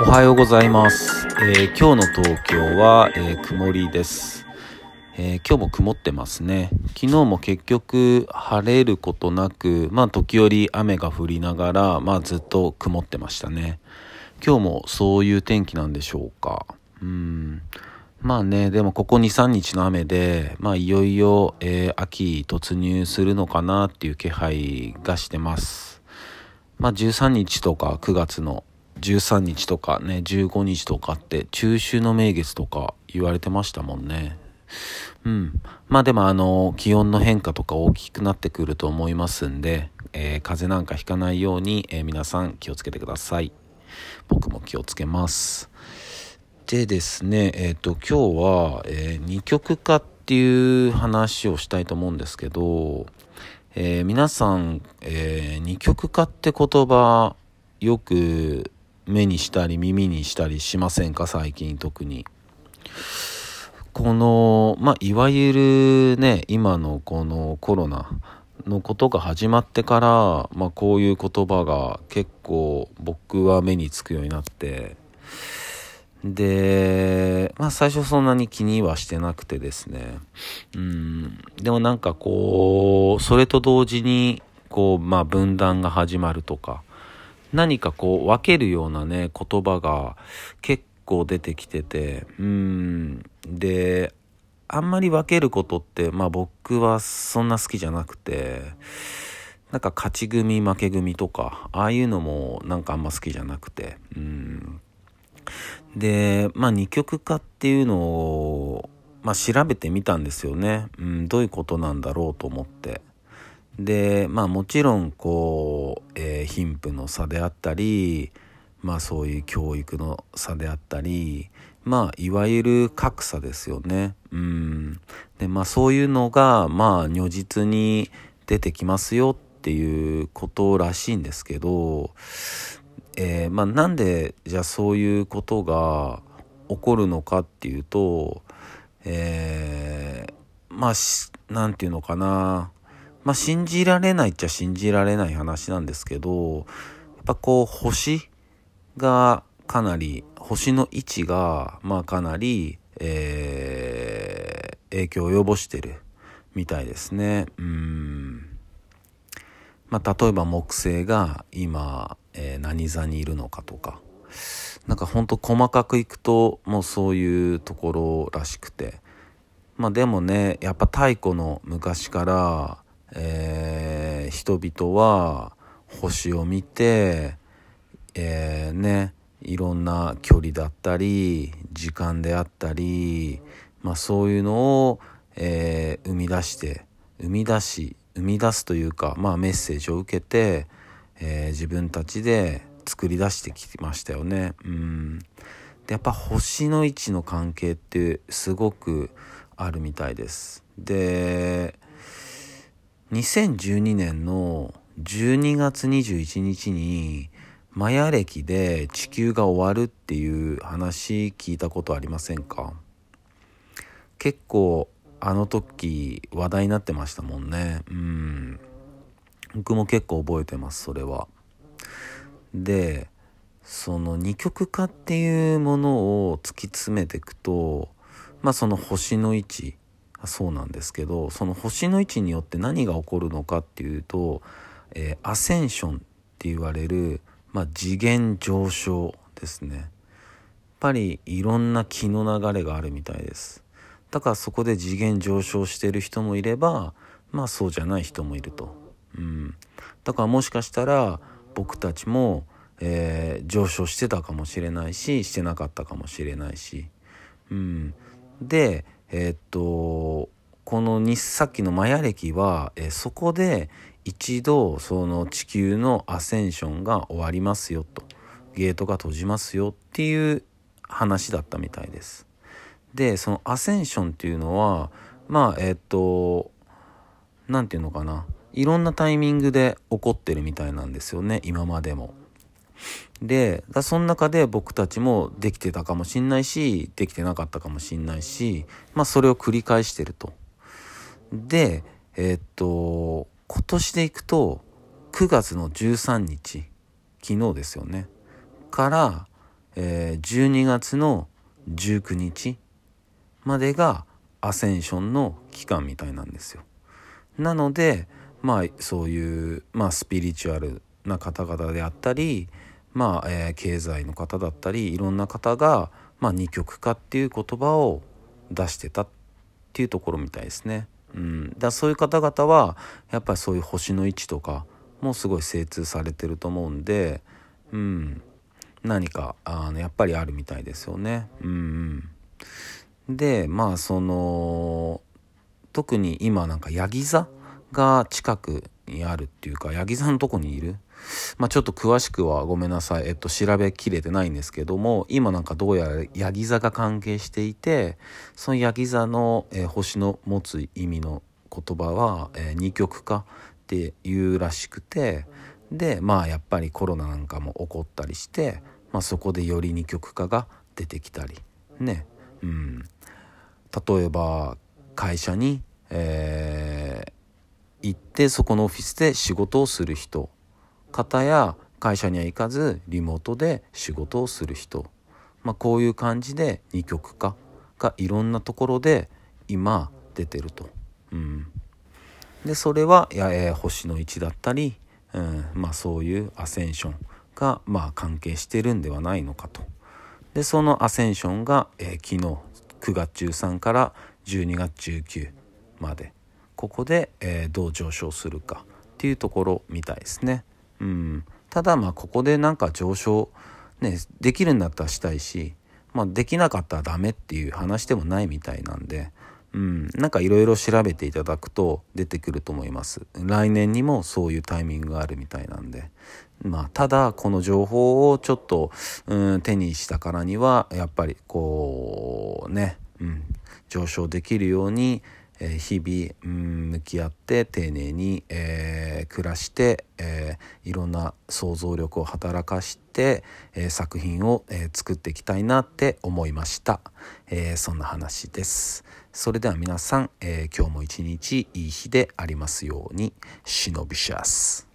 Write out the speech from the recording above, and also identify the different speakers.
Speaker 1: おはようございます。えー今日の東京は、えー曇りです、えー今日も曇ってますね。昨日も結局晴れることなく、まあ時折雨が降りながら、まあずっと曇ってましたね。今日もそういう天気なんでしょうか。うん。まあね、でもここ2、3日の雨で、まあいよいよ、え秋突入するのかなっていう気配がしてます。まあ13日とか9月の13日とかね15日とかって中秋の名月とか言われてましたもんね。うん。まあでもあの気温の変化とか大きくなってくると思いますんで、えー風邪なんかひかないように、えー皆さん気をつけてください。僕も気をつけます。でですねえっ、と今日は、えー二極化っていう話をしたいと思うんですけどえ皆さん、えー二極化って言葉よく目にしたり耳にしたりしませんか？最近特に。この、まあ、いわゆるね、今のこのコロナのことが始まってから、まあ、こういう言葉が結構僕は目につくようになって、で、まあ最初そんなに気にはしてなくてですね。うん。でもなんかこう、それと同時に、こう、まあ分断が始まるとか、何かこう分けるようなね、言葉が結構出てきてて、うん。で、あんまり分けることって、まあ僕はそんな好きじゃなくて、なんか勝ち組負け組とか、ああいうのもなんかあんま好きじゃなくて、うん。で、まあ二極化っていうのを、まあ調べてみたんですよね。うん、どういうことなんだろうと思って。で、まあもちろんこう、えー貧富の差であったり、まあそういう教育の差であったり、まあいわゆる格差ですよね。うん。で、まあそういうのが、まあ如実に出てきますよっていうことらしいんですけど、えーまあ、なんでじゃあそういうことが起こるのかっていうと、えーまあしなんていうのかなまあ信じられないっちゃ信じられない話なんですけどやっぱこう星がかなり星の位置がまあかなり、えー影響を及ぼしてるみたいですね。うん。まあ、例えば木星が今、えー何座にいるのかとか。なんかほんと細かくいくともうそういうところらしくて。まあでもねやっぱ太古の昔から、えー人々は星を見て、えーねいろんな距離だったり時間であったり、まあ、そういうのを、えー生み出して生み出し生み出すというか、まあ、メッセージを受けて、えー自分たちで作り出してきましたよね。うん、でやっぱ星の位置の関係ってすごくあるみたいです。で2012年の12月21日にマヤ暦で地球が終わるっていう話聞いたことありませんか？結構あの時話題になってましたもんね。うん。僕も結構覚えてますそれは。でその二極化っていうものを突き詰めていくとまあその星の位置そうなんですけどその星の位置によって何が起こるのかっていうと、えーアセンションって言われる、まあ、次元上昇ですね。やっぱりいろんな気の流れがあるみたいです。だからそこで次元上昇してる人もいればまあそうじゃない人もいると、うん、だからもしかしたら僕たちも、えー上昇してたかもしれないししてなかったかもしれないし、うん、でえーっとこのにさっきのマヤ暦は、えーそこで一度その地球のアセンションが終わりますよとゲートが閉じますよっていう話だったみたいです。でそのアセンションっていうのはまあえーっと何て言うのかないろんなタイミングで起こってるみたいなんですよね今までも。でその中で僕たちもできてたかもしんないしできてなかったかもしんないしまあそれを繰り返してると。でえーっと今年でいくと9月の13日昨日ですよねから、えー、12月の19日までがアセンションの期間みたいなんですよ。なのでまあそういう、まあ、スピリチュアルな方々であったりまあ、えー、経済の方だったりいろんな方が、まあ、二極化っていう言葉を出してたっていうところみたいですね。うん、だそういう方々はやっぱりそういう星の位置とかもすごい精通されてると思うんで、うん、何かあのやっぱりあるみたいですよね。うん、うん、でまあその特に今なんかヤギ座が近くにあるっていうかヤギ座のとこにいる？まあ、ちょっと詳しくはごめんなさい、えっと、調べきれてないんですけども今なんかどうやらヤギ座が関係していてそのヤギ座の、えー、星の持つ意味の言葉は、えー、二極化っていうらしくてでまあやっぱりコロナなんかも起こったりして、まあ、そこでより二極化が出てきたり。ね。うん。例えば会社に、えー、行ってそこのオフィスで仕事をする人。方や会社には行かずリモートで仕事をする人、まあ、こういう感じで二極化。がいろんなところで今出てると。うん、でそれはや、えー、星の位置だったり、うん。まあ、そういうアセンションが、まあ、関係してるんではないのかと。でそのアセンションが、えー、昨日9月13から12月19まで。ここで、えー、どう上昇するかっていうところみたいですね。うん、ただまあここでなんか上昇、ね、できるんだったらしたいし、まあ、できなかったらダメっていう話でもないみたいなんで、うん、なんかいろいろ調べていただくと出てくると思います。来年にもそういうタイミングがあるみたいなんで。まあただこの情報をちょっと、うん、手にしたからにはやっぱりこうね、うん、上昇できるように日々、向き合って丁寧に、暮らして、いろんな想像力を働かして、作品を、作っていきたいなって思いました、そんな話です。それでは皆さん、今日も一日いい日でありますように。シノビシャス